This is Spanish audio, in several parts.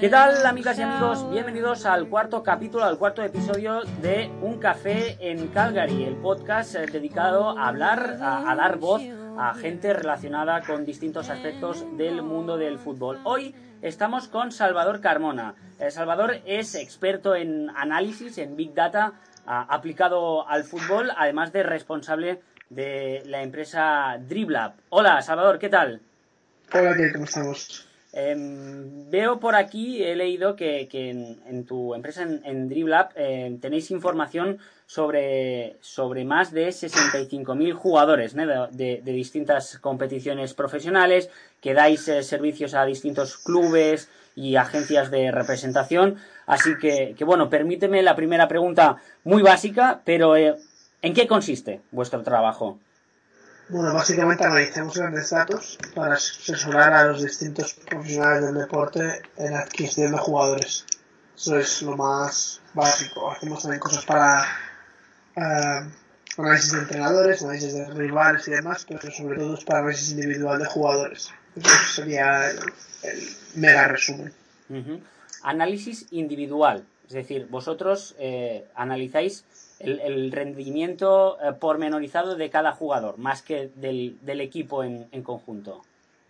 ¿Qué tal amigas y amigos? Bienvenidos al cuarto capítulo, al cuarto episodio de Un Café en Calgary, el podcast eh, dedicado a hablar, a, dar voz a gente relacionada con distintos aspectos del mundo del fútbol. Hoy estamos con Salvador Carmona. Eh, Salvador es experto en análisis, en Big Data aplicado al fútbol, además de responsable de la empresa Driblab. Hola, Salvador, ¿qué tal? Hola, ¿cómo estamos? Em, veo por aquí, he leído que, en, tu empresa, en, en Driblab, em, tenéis información sobre, sobre más de 65.000 jugadores de, distintas competiciones profesionales, que dais eh, servicios a distintos clubes y agencias de representación. Así que, que, bueno, permíteme la primera pregunta muy básica, pero eh, ¿en qué consiste vuestro trabajo? Bueno, básicamente analizamos grandes datos para asesorar a los distintos profesionales del deporte en la adquisición de jugadores. Eso es lo más básico. Hacemos también cosas para uh, análisis de entrenadores, análisis de rivales y demás, pero sobre todo es para análisis individual de jugadores. Eso sería el, mega resumen. Análisis individual, es decir, vosotros eh, analizáis el, rendimiento eh, pormenorizado de cada jugador, más que del, del equipo en, en, conjunto.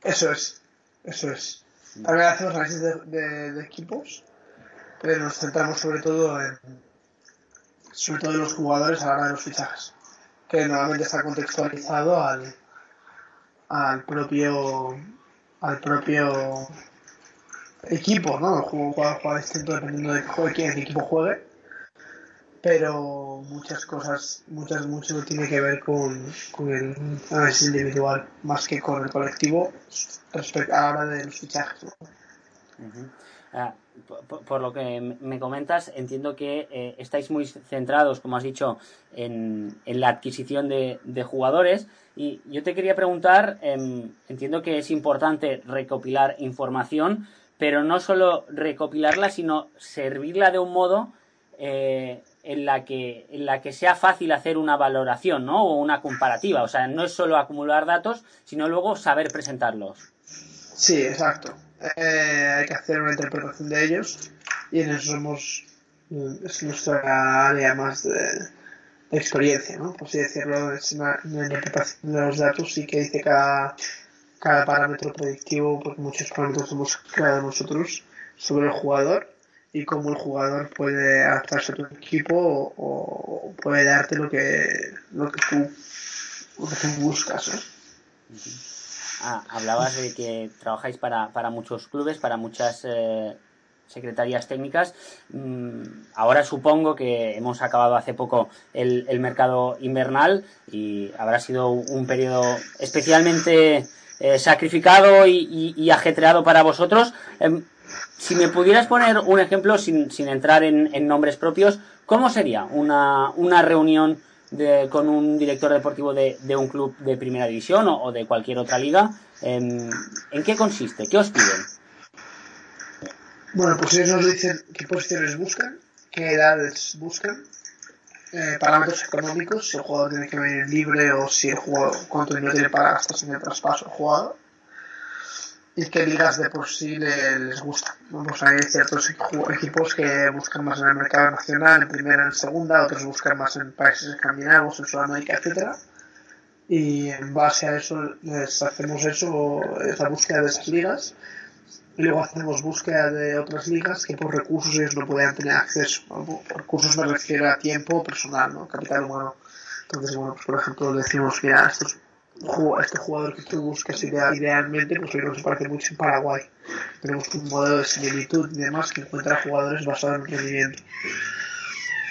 Eso es, eso es. También hacemos análisis de, de, equipos, pero nos centramos sobre todo en sobre todo en los jugadores a la hora de los fichajes, que normalmente está contextualizado al, al propio al propio equipo, ¿no? El juego juega, distinto dependiendo de qué equipo juegue pero muchas cosas, muchas, mucho tiene que ver con, con el análisis individual más que con el colectivo respecto a la hora de los fichajes. Ah, por, lo que me comentas, entiendo que eh, estáis muy centrados, como has dicho, en, en la adquisición de, de, jugadores. Y yo te quería preguntar, em, entiendo que es importante recopilar información, pero no solo recopilarla, sino servirla de un modo eh, en la que en la que sea fácil hacer una valoración ¿no? o una comparativa. O sea no es solo acumular datos sino luego saber presentarlos. Sí exacto. Eh, hay que hacer una interpretación de ellos y en eso somos es nuestra área más de, experiencia no por así decirlo es una, interpretación de los datos y que dice cada cada parámetro predictivo porque muchos parámetros hemos creado nosotros sobre el jugador y cómo el jugador puede adaptarse a tu equipo o, puede darte lo que, lo que, tú, lo que tú buscas. Ah, hablabas de que trabajáis para, para muchos clubes, para muchas eh, secretarías técnicas. Mm, ahora supongo que hemos acabado hace poco el, el mercado invernal y habrá sido un periodo especialmente eh, sacrificado y, y, ajetreado para vosotros. Em, si me pudieras poner un ejemplo sin, sin entrar en, nombres propios, ¿cómo sería una, una reunión de, con un director deportivo de, un club de primera división o, de cualquier otra liga? ¿En, ¿En, qué consiste? ¿Qué os piden? Bueno, pues ellos nos dicen qué posiciones buscan, qué edades buscan, eh, parámetros económicos, si el jugador tiene que venir libre o si el jugador, cuánto dinero tiene para gastarse en el traspaso el jugador y qué ligas de por sí les gustan. Pues hay ciertos equipos que buscan más en el mercado nacional, en primera, en segunda, otros buscan más en países escandinavos, en Sudamérica, etcétera. Y en base a eso les hacemos eso, esa búsqueda de esas ligas. Y luego hacemos búsqueda de otras ligas que por recursos ellos no puedan tener acceso. Por recursos me refiero a tiempo personal, ¿no? capital humano. Entonces, bueno, pues por ejemplo decimos, mira, estos este jugador que tú buscas idealmente, pues que se parece mucho en Paraguay. Tenemos un modelo de similitud y demás que encuentra jugadores basados en rendimiento.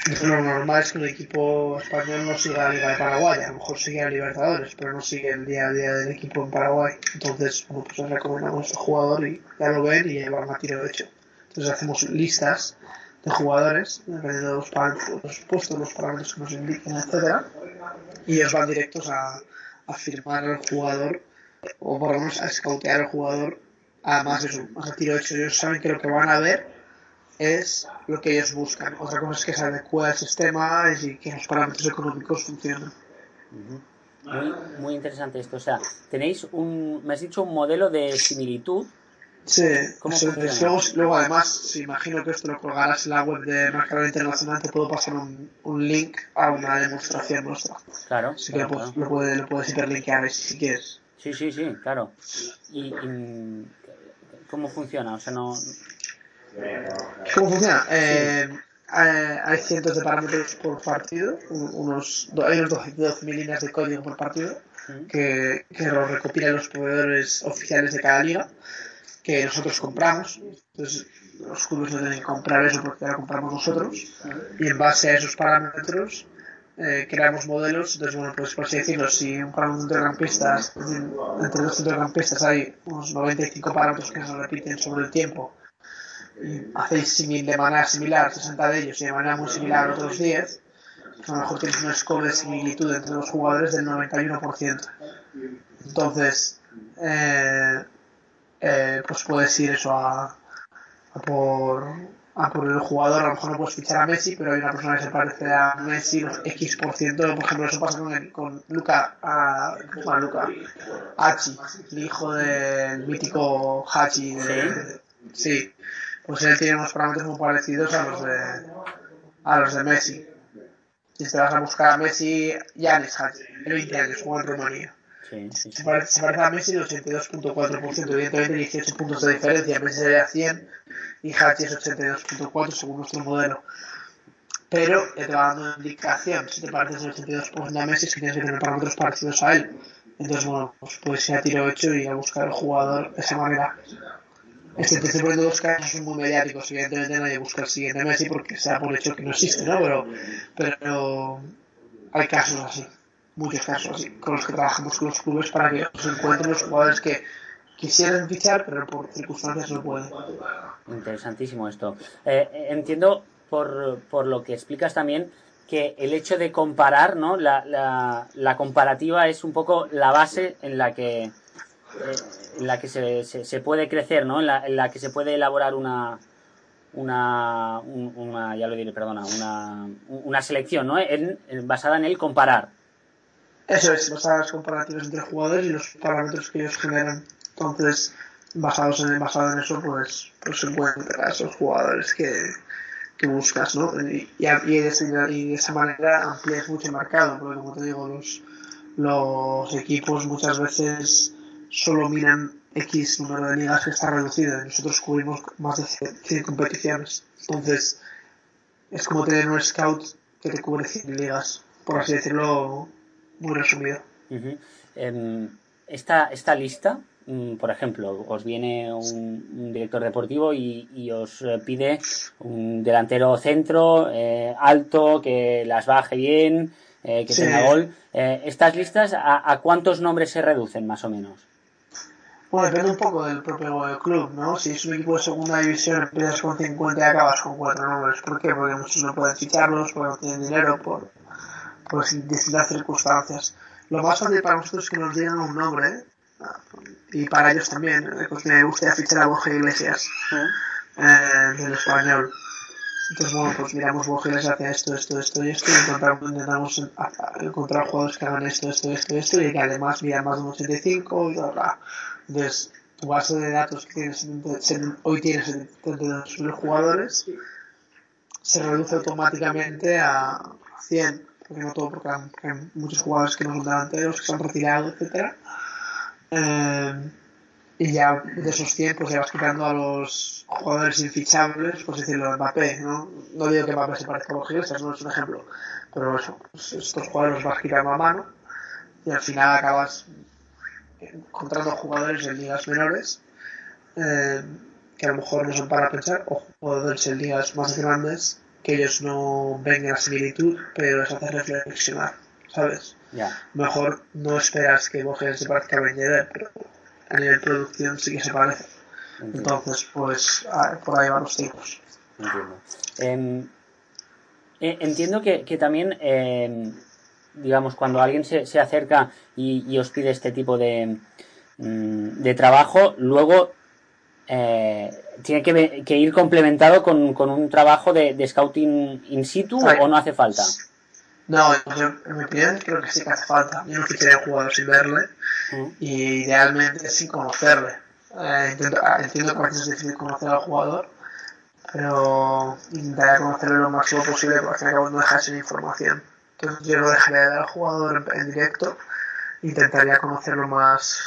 Entonces, lo normal es que el equipo español no siga la Liga de Paraguay, a lo mejor sigue a Libertadores, pero no sigue el día a día del equipo en Paraguay. Entonces, bueno, pues recomendamos a este jugador y ya lo ven y van a tiro hecho. Entonces hacemos listas de jugadores, dependiendo de los, parámetros, los puestos, los parámetros que nos indiquen, etcétera, y ellos van directos a, a firmar al jugador o por lo menos a escautear al jugador de más a tiro hecho ellos saben que lo que van a ver es lo que ellos buscan otra cosa es que se adecue al sistema y que los parámetros económicos funcionen Muy, muy interesante esto. O sea, tenéis un, me has dicho un modelo de similitud. Sí, ¿Cómo luego, luego, además, si imagino que esto lo colgarás en la web de Mercado Internacional, te puedo pasar un, un link a una demostración nuestra. Claro. Así que lo, puedes, lo, puedes, hiperlinkear si quieres. Sí, sí, sí, claro. ¿Y, cómo funciona? O sea, no... ¿Cómo funciona? Eh, hay cientos de parámetros por partido, unos, hay unos 12.000 líneas de código por partido que, que los recopilan los proveedores oficiales de cada liga que nosotros compramos. Entonces, los clubes no que comprar eso porque lo compramos nosotros. Y en base a esos parámetros, eh, creamos modelos. Entonces, bueno, pues por así decirlo, si un parámetro de rampistas, entre dos rampistas hay unos 95 parámetros que se repiten sobre el tiempo hacéis de manera similar 60 de ellos y de manera muy similar otros 10, a lo mejor tienes un score de similitud entre los jugadores del 91%. Entonces, eh, eh, pues puedes ir eso a, por, a por el jugador, a lo mejor no puedes fichar a Messi, pero hay una persona que se parece a Messi, los X%, por ejemplo, eso pasa con, el, con Luca, a, Luca, Hachi, el hijo del mítico Hachi, de, sí. pues él tiene unos parámetros muy parecidos a los de, a los de Messi. Si te vas a buscar a Messi, Yanis el 20 años, juega en Rumanía. Se, parece, a Messi el 82.4%, evidentemente 18 puntos de diferencia. Messi sería 100 y Hachi es 82.4 según nuestro modelo. Pero te va dando una indicación. Si te pareces el 82% a Messi, es que tienes que tener parámetros parecidos a él. Entonces, bueno, pues puedes ir a tiro hecho y a buscar al jugador de esa manera. Este estoy poniendo dos casos son muy mediáticos. Evidentemente nadie busca el siguiente Messi porque se da por hecho que no existe, ¿no? Pero, pero hay casos así, muchos casos así, con los que trabajamos con los clubes para que se encuentren los jugadores que quisieran fichar, pero por circunstancias no pueden. Interesantísimo esto. Eh, entiendo por, por lo que explicas también que el hecho de comparar, ¿no? La, la, la comparativa es un poco la base en la que en la que se, se, puede crecer, ¿no? En la, en la, que se puede elaborar una, una, una ya lo diré, perdona, una, una selección, ¿no? En, basada en el comparar. Eso es, basada en los comparativos entre jugadores y los parámetros que ellos generan. Entonces, basados en, basado en eso, pues, pues se encuentra esos jugadores que, que buscas, ¿no? Y, y, de esa, y, de esa, manera amplías mucho el mercado, porque como te digo, los, los equipos muchas veces solo miran X número de ligas que está reducido. Nosotros cubrimos más de 100 competiciones. Entonces, es como tener un scout que te cubre 100 ligas, por así decirlo, muy resumido. Em, esta, esta lista, mm, por ejemplo, os viene un, director deportivo y, os eh, pide un delantero centro, eh, alto, que las baje bien, eh, que tenga gol. ¿Estas listas a, a cuántos nombres se reducen, más o menos? Bueno, depende un poco del propio club, ¿no? Si es un equipo de segunda división, empiezas con 50 y acabas con cuatro nombres. ¿Por qué? Porque muchos no pueden ficharlos, porque no tienen dinero, por, por distintas circunstancias. Lo más fácil para nosotros es que nos digan un nombre, y para ellos también. Pues me gustaría fichar a Borja Iglesias, eh, del español. Entonces, bueno, pues miramos Iglesias hacia esto, esto, esto y esto, y encontramos, intentamos encontrar jugadores que hagan esto, esto, esto, esto, y que además miran más de un 85 y bla, bla. Entonces, tu base de datos que tienes, hoy tienes 72.000 jugadores, se reduce automáticamente a 100, no todo, porque hay, muchos jugadores que no son delanteros, que se han retirado, etc. Eh, y ya de esos 100, pues ya vas quitando a los jugadores infichables, por decirlo, Mbappé, ¿no? No digo que Mbappé se parezca a los gigantes, no es un ejemplo, pero eso, pues estos jugadores los vas quitando a mano y al final acabas encontrando jugadores en ligas menores eh, que a lo mejor no son para pensar, o jugadores en ligas más grandes que ellos no ven la similitud, pero les hace reflexionar, ¿sabes? Mejor no esperas que Borges se parezca a Ben pero a nivel de producción sí que se parece. Entonces, pues por ahí van los tipos. Entiendo. Em, eh, entiendo que, que también em, digamos, cuando alguien se, se acerca y, os pide este tipo de, mm, de trabajo, luego eh, tiene que, ir complementado con, un trabajo de, scouting in situ o no hace falta. No, en mi opinión creo que sí que hace falta. Yo no ficharía a un jugador sin verle Mm. y idealmente sin conocerle. Eh, intento- ah, entiendo que a veces es difícil conocer al jugador, pero intentaría conocerle lo máximo posible porque al cabo no dejar sin información. Entonces yo no dejaría de dar al jugador en, en directo, intentaría conocerlo más,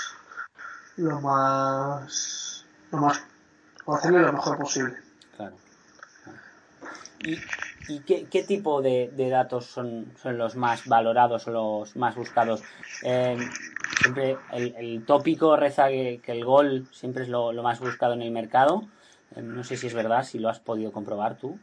lo más, lo más, conocerle lo mejor posible. Claro. ¿Y, y qué, qué tipo de, de datos son, son los más valorados o los más buscados? Eh, siempre el, el tópico reza que, que el gol siempre es lo, lo más buscado en el mercado. Eh, no sé si es verdad, si lo has podido comprobar tú.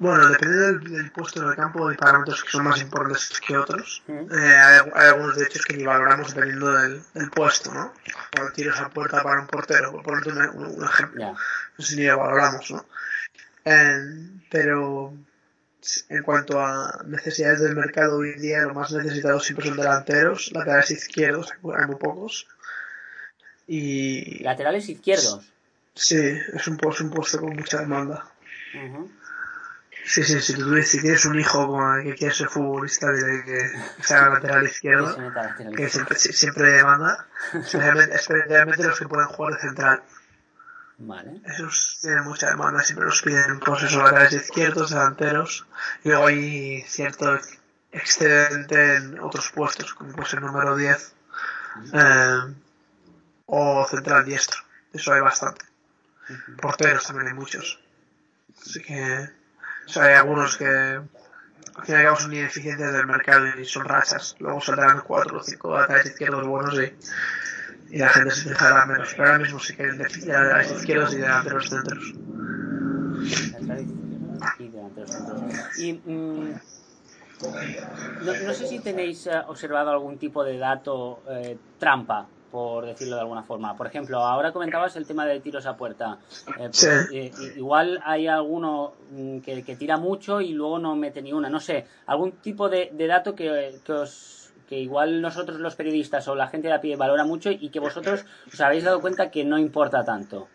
Bueno, depende del, del puesto en el campo, hay parámetros que son más importantes que otros. Eh, hay, hay algunos de hecho que ni valoramos dependiendo del, del puesto, ¿no? Cuando tiros a puerta para un portero, por ponerte un, un- un ejemplo. Sé si ni lo valoramos, ¿no? Eh, pero en cuanto a necesidades del mercado hoy en día, lo más necesitado siempre son delanteros, laterales izquierdos, hay muy pocos. Y Laterales izquierdos. sí, es un, puesto, un puesto con mucha demanda. Ujú. Sí, sí, si, tú, si tienes un hijo que quiere ser futbolista, dile que sea lateral izquierdo, que siempre, siempre demanda, especialmente, los que pueden jugar de central. Vale. Esos tienen mucha demanda, siempre los piden pues esos laterales izquierdos, delanteros, y luego hay cierto excedente en otros puestos, como pues el número 10 eh, o central diestro. Eso hay bastante. Porteros también hay muchos. Así que o sea, hay algunos que cabo son ineficientes del mercado y son rachas. Luego saldrán cuatro o cinco laterales izquierdos buenos y, y la gente se fijará menos. Pero ahora mismo sí que hay un déficit de laterales izquierdos y de delanteros centros. Delanteros centros. Y mm, no, no sé si tenéis eh, observado algún tipo de dato eh, trampa, por decirlo de alguna forma. Por ejemplo, ahora comentabas el tema de tiros a puerta. Eh, pues, Sí. eh, igual hay alguno mm, que, que tira mucho y luego no mete ni una. No sé, algún tipo de, de dato que, que os que igual nosotros los periodistas o la gente de a pie valora mucho y que vosotros os habéis dado cuenta que no importa tanto.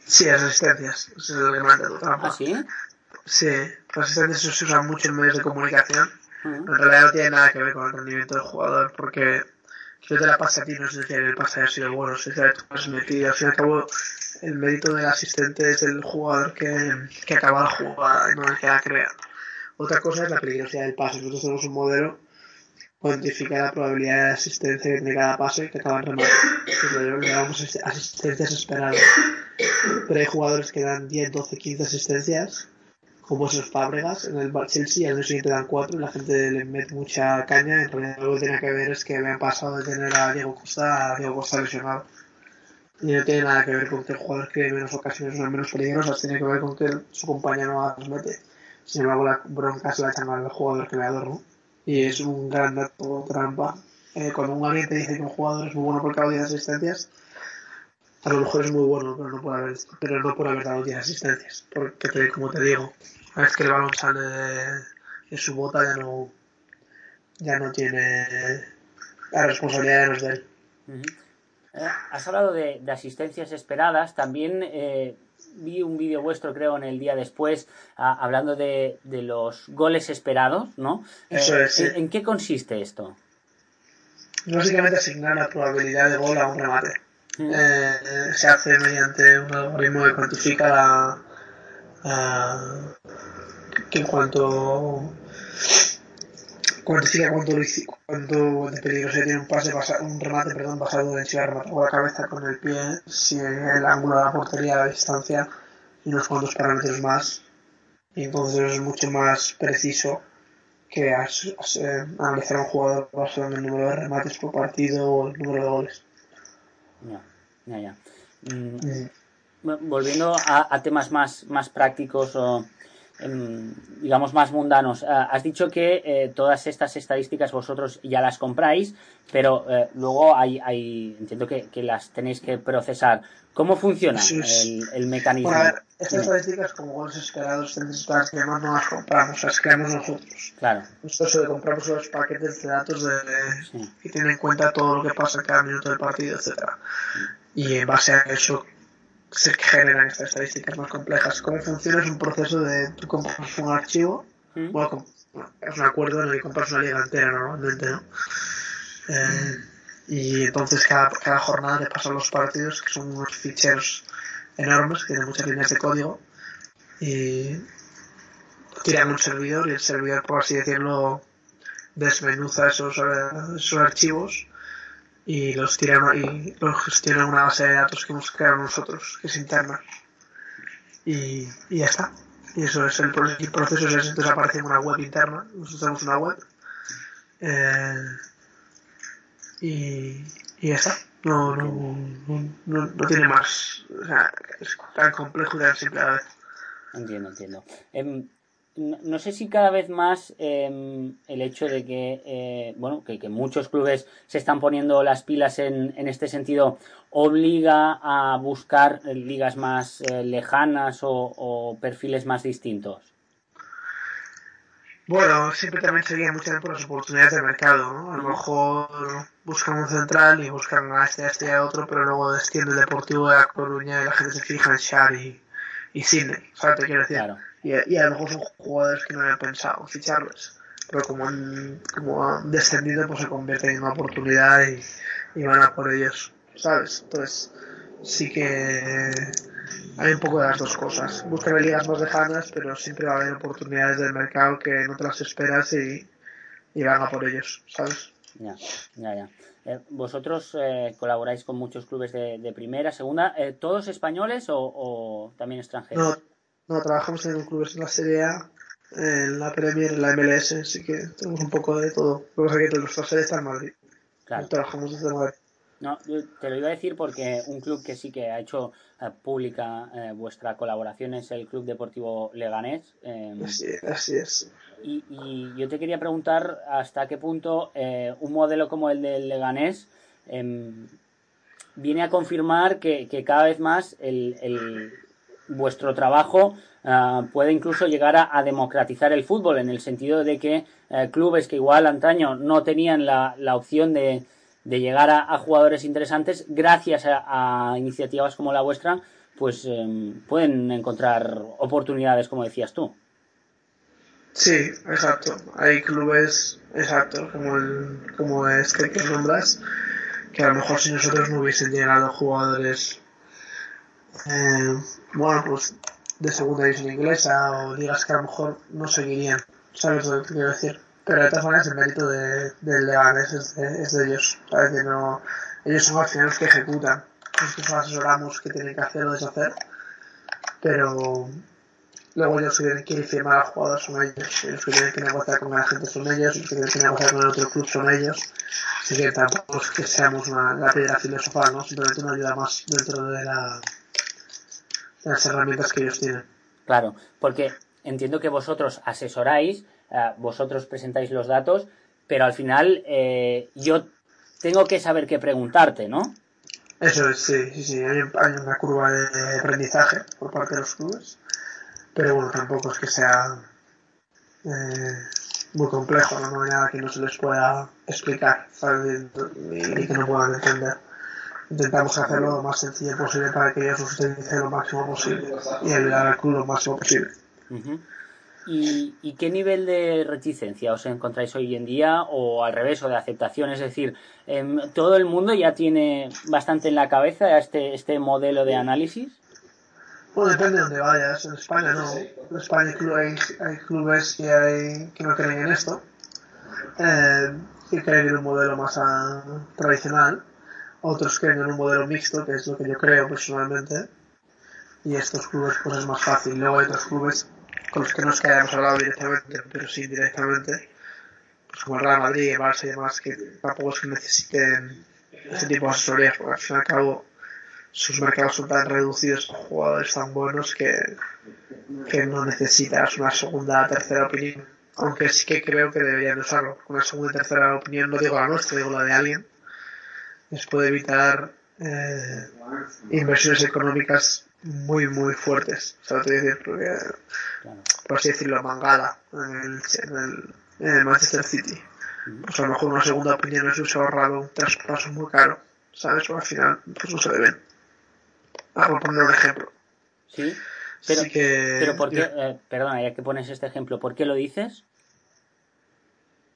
Sí, las asistencias. Eso es lo que manda tu trampa. ¿Ah, sí? Sí, las asistencias se usan mucho en medios de comunicación. En realidad no tiene nada que ver con el rendimiento del jugador, porque yo te la pase a ti no es que el pase haya sido bueno, si que tú has metido. Al fin y al cabo, el mérito del asistente es el jugador que, que acaba la jugada no el que la crea. Otra cosa es la peligrosidad del pase. Nosotros tenemos un modelo que cuantifica la probabilidad de asistencia de cada pase que acaba en remate. Que lo llamamos asist- asistencias esperadas. Pero hay jugadores que dan 10, 12, 15 asistencias como esos Fábregas en el Chelsea al año siguiente dan cuatro y la gente le mete mucha caña en realidad lo que tiene que ver es que han pasado de tener a Diego Costa a Diego Costa lesionado. Y no tiene nada que ver con que el jugador cree menos ocasiones o menos peligrosas tiene que ver con que su compañero las mete. Sin embargo la bronca se la echan al jugador creador ¿no? y es un gran dato trampa. Eh, cuando un te dice que un jugador es muy bueno porque ha 10 asistencias a lo mejor es muy bueno, pero no por haber, pero no por haber dado 10 asistencias. Porque, te- como te digo, una vez que el balón sale de, de su bota, ya no, ya no tiene. La responsabilidad no es de él. Eh, has hablado de, de asistencias esperadas. También eh, vi un vídeo vuestro, creo, en el día después, ah, hablando de, de los goles esperados, ¿no? Eso Eh, es, sí. ¿en, en qué consiste esto? Básicamente asignar la probabilidad de gol a un remate. Eh, se hace mediante un algoritmo que cuantifica la. la- que en cuanto. cuantifica cuánto, cuánto de peligrosidad tiene un pase un remate perdón, basado en si ha la cabeza con el pie, si el ángulo de la portería, la distancia y unos cuantos parámetros más. Y entonces es mucho más preciso que as- as- eh, analizar a un jugador basado en el número de remates por partido o el número de goles. Ya, ya, ya. Mm. Bueno, volviendo a, a temas más, más prácticos o digamos más mundanos, ah, has dicho que eh, todas estas estadísticas vosotros ya las compráis, pero eh, luego hay, hay entiendo que, que las tenéis que procesar. ¿Cómo funciona Sí, sí. el, el mecanismo? Bueno, a ver, estas estadísticas como goles esperados, las que no, no las compramos, las creamos nosotros. Claro, Nosotros compramos los paquetes de datos de, sí. que tienen en cuenta todo lo que pasa cada minuto del partido, etcétera Y en base a eso se generan estas estadísticas más complejas. ¿Cómo funciona? Es un proceso de tú compras un archivo, ¿Mm? bueno, es un acuerdo en el que compras una liga entera normalmente, ¿no? Eh, y entonces cada, cada jornada te pasan los partidos, que son unos ficheros enormes, que tienen muchas líneas de código, y tiran un servidor y el servidor, por así decirlo, desmenuza esos, eh, esos archivos y los tira y los gestiona una base de datos que hemos creado nosotros, que es interna. Y, y ya está. Y eso es el, el proceso, es, entonces aparece en una web interna, nosotros tenemos una web. Eh, y, y ya está. No, no, no, no, tiene más. O sea, es tan complejo y tan simple a la vez. Entiendo, entiendo. Em, no, sé si cada vez más em, el hecho de que, eh, bueno, que, muchos clubes se están poniendo las pilas en, en este sentido obliga a buscar ligas más eh, lejanas o, perfiles más distintos. Bueno, siempre también sería muchas por las oportunidades de mercado, ¿no? A lo mejor buscan un central y buscan a este, a este y a otro, pero luego desciende el Deportivo de La Coruña y la gente se fija en Shar y, y ¿sabes? Te quiero decir. Claro y, a lo mejor son jugadores que no habían pensado ficharles, pero como han, como han descendido, pues se convierten en una oportunidad y, van a por ellos, ¿sabes? Entonces, sí que hay un poco de las dos cosas. Buscan ligas más lejanas, pero siempre va a haber oportunidades del mercado que no te las esperas y, y van a por ellos, ¿sabes? Ya, ya, ya. Eh, ¿Vosotros eh, colaboráis con muchos clubes de, primera, segunda, eh, todos españoles o, o, también extranjeros? No, trabajamos en clubes en la Serie A, en la Premier, en la MLS, así que tenemos un poco de todo. Lo que pasa es que nuestra sede está en Madrid. Claro. Trabajamos desde Madrid. No, te lo iba a decir porque un club que sí que ha hecho eh, pública eh, vuestra colaboración es el Club Deportivo Leganés. Em, así, es, así es. Y, y, yo te quería preguntar hasta qué punto eh, un modelo como el del Leganés em, viene a confirmar que, que, cada vez más el, el, vuestro trabajo ah, puede incluso llegar a, democratizar el fútbol, en el sentido de que eh, clubes que igual antaño no tenían la, la opción de, de llegar a, jugadores interesantes, gracias a, iniciativas como la vuestra, pues em, pueden encontrar oportunidades, como decías tú. Sí, exacto. Hay clubes, exacto, como, el, como este que nombras, que a lo mejor si nosotros no hubiesen llegado jugadores eh, bueno, pues de segunda división inglesa o digas que a lo mejor no seguirían, ¿sabes lo que quiero decir? Pero de todas maneras el mérito de, del Leganés es de, es de ellos, ¿sabes? De no, ellos son los que ejecutan, nosotros asesoramos qué tienen que hacer o deshacer, pero luego ellos que quieren firmar a jugadores son ellos, ellos que tienen que negociar con la gente son ellos, los que tienen que negociar con el otro club son ellos, así que tampoco es que seamos una, la piedra filosofal, ¿no? simplemente una ayuda más dentro de la las herramientas que ellos tienen. Claro, porque entiendo que vosotros asesoráis, eh, vosotros presentáis los datos, pero al final eh, yo tengo que saber qué preguntarte, ¿no? Eso es, sí, sí, sí. Hay, una curva de aprendizaje por parte de los clubes, pero bueno, tampoco es que sea eh, muy complejo, ¿no? hay nada que no se les pueda explicar ni que no puedan entender intentamos hacerlo lo más sencillo posible para que ellos los utilicen lo máximo posible y ayudar al club lo máximo posible. ¿Y, qué nivel de reticencia os encontráis hoy en día o al revés o de aceptación? Es decir, em, ¿todo el mundo ya tiene bastante en la cabeza este, este modelo de análisis? Bueno, depende de dónde vayas. En España no. En España hay, hay clubes que, hay, que no creen en esto, eh, que creen en un modelo más ah, tradicional otros creen en un modelo mixto, que es lo que yo creo personalmente, y estos clubes pues es más fácil. Luego hay otros clubes con los que no es que hayamos hablado directamente, pero sí directamente, pues como Real Madrid, el Barça y demás, que tampoco es que necesiten ese tipo de asesorías, porque al fin y al cabo sus mercados son tan reducidos jugadores tan buenos que, que no necesitas una segunda o tercera opinión. Aunque sí que creo que deberían usarlo. Una segunda y tercera opinión, no digo la nuestra, digo la de alguien les puede evitar eh, inversiones económicas muy muy fuertes ¿sabes decir? porque por así decirlo mangada en el, Manchester City pues a lo mejor una segunda opinión es se ahorrado un traspaso muy caro ¿sabes? o al final pues no se deben vamos a poner un ejemplo sí pero, pero ¿por qué, eh, perdona, ya que pones este ejemplo, ¿por qué lo dices?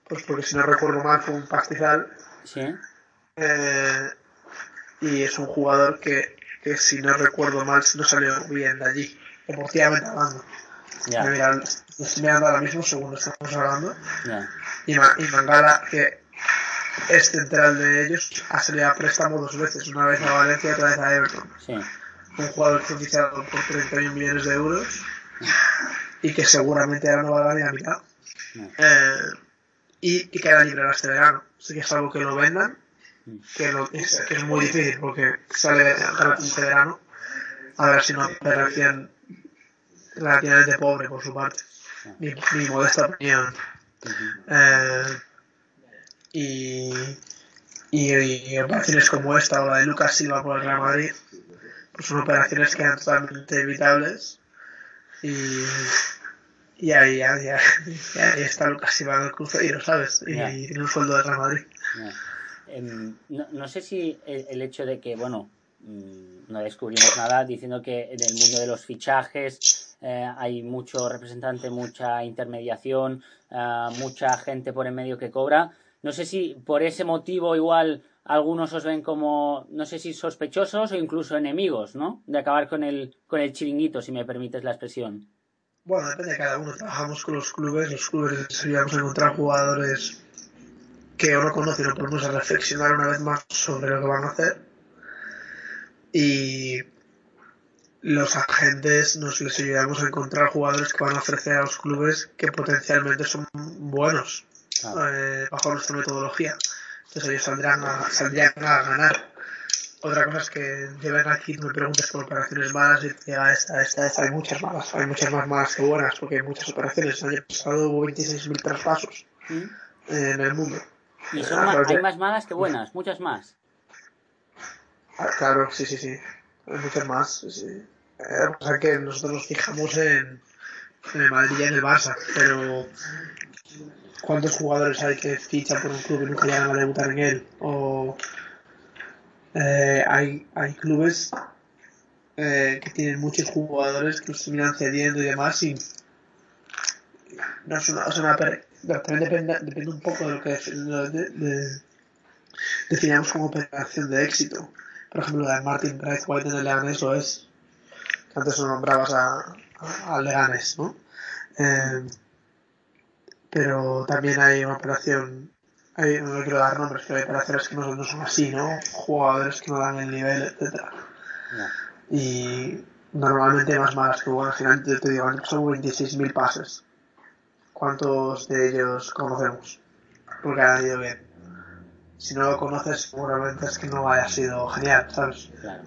pues porque si no recuerdo mal fue un pastizal. Sí. Eh, y es un jugador que, que, si no recuerdo mal, no salió bien de allí, deportivamente hablando. Ya. Mira, lo estoy mirando ahora mismo, según estamos hablando. Y, Ma- y Mangala, que es central de ellos, ha salido a préstamo dos veces, una vez a Valencia y otra vez a Everton. Sí. Un jugador que fichado por 31 millones de euros y que seguramente ahora no va a dar ni la mitad. No. Eh, y, y queda libre hasta este verano. Así que es algo que lo vendan, que, lo- es, que es muy difícil porque sale gratis este verano. A ver si no operación relativamente pobre por su parte. Mi, mi modesta opinión. Eh, y, y, y operaciones como esta o la de Lucas Silva por el Real Madrid, pues son operaciones que eran totalmente evitables. Y, y ahí, ya, ya, ya ahí está Lucas Silva en el crucero, ¿sabes? Y, Ya. tiene un sueldo del Real Madrid. Em, no, no sé si el, hecho de que, bueno, mm, no descubrimos nada diciendo que en el mundo de los fichajes eh, hay mucho representante, mucha intermediación, ah, mucha gente por en medio que cobra. No sé si por ese motivo igual algunos os ven como, no sé si sospechosos o incluso enemigos, ¿no? De acabar con el, con el chiringuito, si me permites la expresión. Bueno, depende de cada uno. Trabajamos con los clubes, los clubes deberíamos encontrar jugadores que o no conocen o ponemos a reflexionar una vez más sobre lo que van a hacer. Y los agentes nos les ayudamos a encontrar jugadores que van a ofrecer a los clubes que potencialmente son buenos Claro. eh, bajo nuestra metodología. Entonces ellos saldrán a, saldrían a ganar. Otra cosa es que lleven aquí, me preguntes por operaciones malas y te diga esta, esta, esta, hay muchas malas, hay muchas más malas que buenas, porque hay muchas operaciones. El año pasado hubo 26.000 traspasos ¿Mm? en el mundo. Y son ma- hay más malas que buenas, muchas más. Ah, Claro, sí, sí, sí. Hay muchas más, sí. Eh, Lo que nosotros nos fijamos en, en el Madrid y en el Barça, pero ¿cuántos jugadores hay que fichan por un club y nunca llegan a debutar en él? O eh, hay, hay clubes eh, que tienen muchos jugadores que los terminan cediendo y demás y no es una, es una per- también depende, depende un poco de lo que de- de- de- definamos como operación de éxito. Por ejemplo, la de Martin Braithwaite en el Leganés lo es. Que antes lo nombrabas a, a, a Leganés, ¿no? Eh, pero también hay una operación, hay, no quiero dar nombres, pero hay operaciones que no, no son así, ¿no? Jugadores que no dan el nivel, etcétera. Y normalmente hay más malas que buenas. Te digo, son 26.000 pases. ¿Cuántos de ellos conocemos? Porque han ido bien. Si no lo conoces, seguramente es que no haya sido genial, ¿sabes? Claro.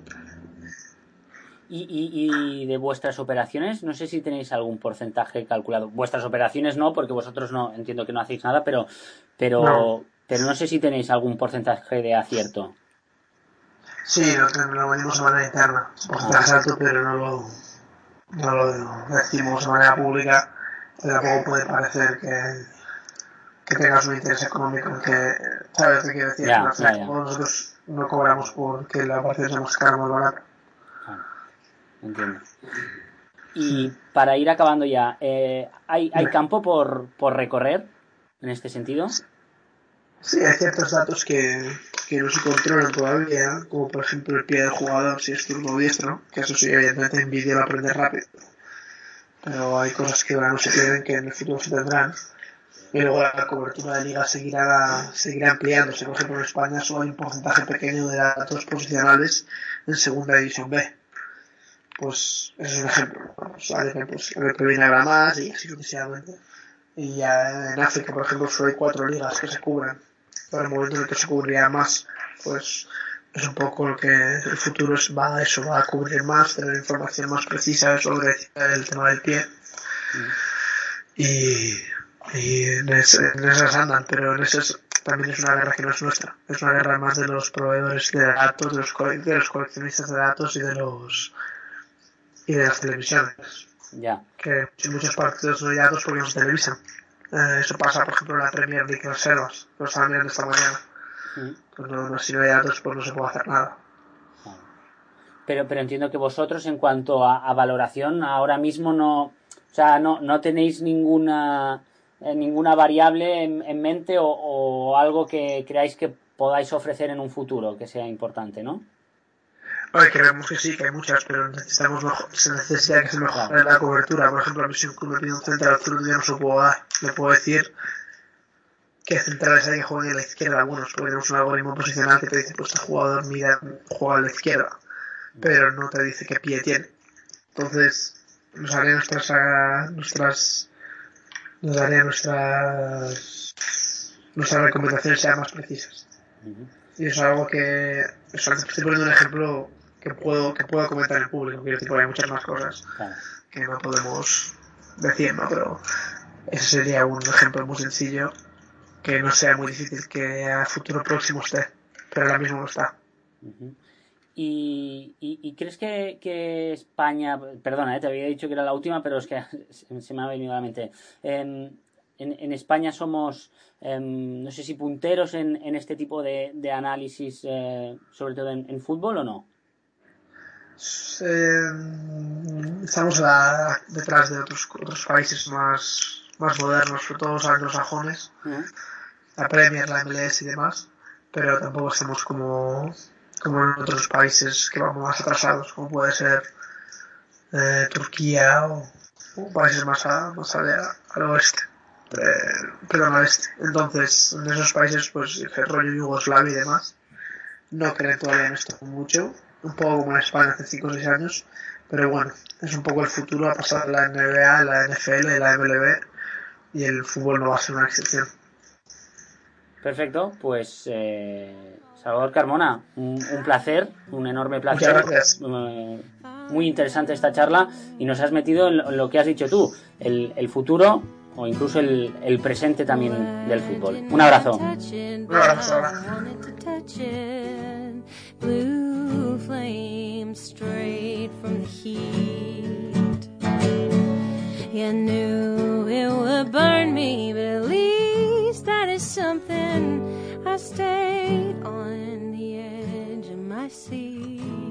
Y, y, y de vuestras operaciones, no sé si tenéis algún porcentaje calculado. Vuestras operaciones no, porque vosotros no entiendo que no hacéis nada, pero, pero, No. pero no sé si tenéis algún porcentaje de acierto. Sí, lo, lo venimos de manera interna. Porcentaje alto, pero no lo, no lo decimos de manera pública. Pero tampoco puede parecer que, que tengas un interés económico que, ¿sabes qué quiero decir? Final, ya, ya. como Nosotros no cobramos porque la operación se nos cara muy barata. Claro, entiendo. Y para ir acabando ya, eh, ¿hay, ¿hay campo por, por recorrer en este sentido? Sí, hay ciertos datos que, que no se controlan todavía, como por ejemplo el pie del jugador, si es turno o diestro, que eso sí, evidentemente en vídeo lo aprendes rápido. Pero hay cosas que ahora no se tienen que en el futuro se tendrán. Y luego la cobertura de liga seguirá, seguirá ampliándose. Por ejemplo, en España solo hay un porcentaje pequeño de datos posicionales en segunda división B. Pues ese es un ejemplo. Pues, hay ejemplos. En el que viene habrá más y así sucesivamente. Y ya en África, por ejemplo, solo hay cuatro ligas que se cubren. Para el momento en el que se cubrirá más, pues es un poco lo que el futuro va a eso, va a cubrir más, tener información más precisa sobre el tema del pie. Y, y en, en esas andan, pero en esas también es una guerra que no es nuestra. Es una guerra más de los proveedores de datos, de los, cole- de los coleccionistas de datos y de los y de las televisiones Ya, que en muchos partidos no hay datos porque no se televisan. Eh, eso pasa, por ejemplo, en la Premier League Reservas, que lo estaban mirando esta mañana. Pues no, no, si no hay datos, pues no se puede hacer nada. Pero, pero entiendo que vosotros, en cuanto a, a valoración, ahora mismo no, o sea, no, no tenéis ninguna eh, ninguna variable en, mente o, algo que creáis que podáis ofrecer en un futuro que sea importante, ¿no? creemos que sí, que hay muchas, pero necesitamos se necesita que se mejore la cobertura. Por ejemplo, a mí si un club me pide un central yo no se puedo dar. Le puedo decir que centrales hay que jugar a la izquierda. Algunos, porque tenemos un algoritmo posicional que te dice, pues este jugador mira, juega a la izquierda, pero no te dice qué pie tiene. Entonces, nos haría nuestras, nuestras nos daría nuestras nuestras recomendaciones sean más precisas. Y eso es algo que, estoy poniendo un ejemplo que puedo, que puedo comentar en público, quiero decir, hay muchas más cosas que no podemos decir, ¿no? Pero ese sería un ejemplo muy sencillo que no sea muy difícil que a futuro próximo esté, pero ahora mismo no está. ¿Y, y, crees que, que, España, perdona, eh, te había dicho que era la última, pero es que se me ha venido a la mente. en, en, España somos, em, no sé si punteros en, en este tipo de, de análisis, eh, sobre todo en, fútbol o no? estamos detrás de otros, otros países más, más modernos, sobre todo los anglosajones, la Premier, la MLS y demás, pero tampoco estamos como como en otros países que vamos más atrasados, como puede ser eh, Turquía o, países más, más al oeste, eh, perdón, al este. Entonces, en esos países, pues el rollo Yugoslavia y demás, no creen todavía en esto mucho, un poco como en España hace 5 o 6 años, pero bueno, es un poco el futuro a pasar la NBA, la NFL, la MLB y el fútbol no va a ser una excepción. Perfecto, pues eh, Salvador Carmona, un, placer, un enorme placer. Eh, muy interesante esta charla y nos has metido en lo que has dicho tú, el, futuro o incluso el, el, presente también del fútbol. Un abrazo. Un abrazo. Blue it would burn me, but at least that is something. I stayed on the edge of my seat.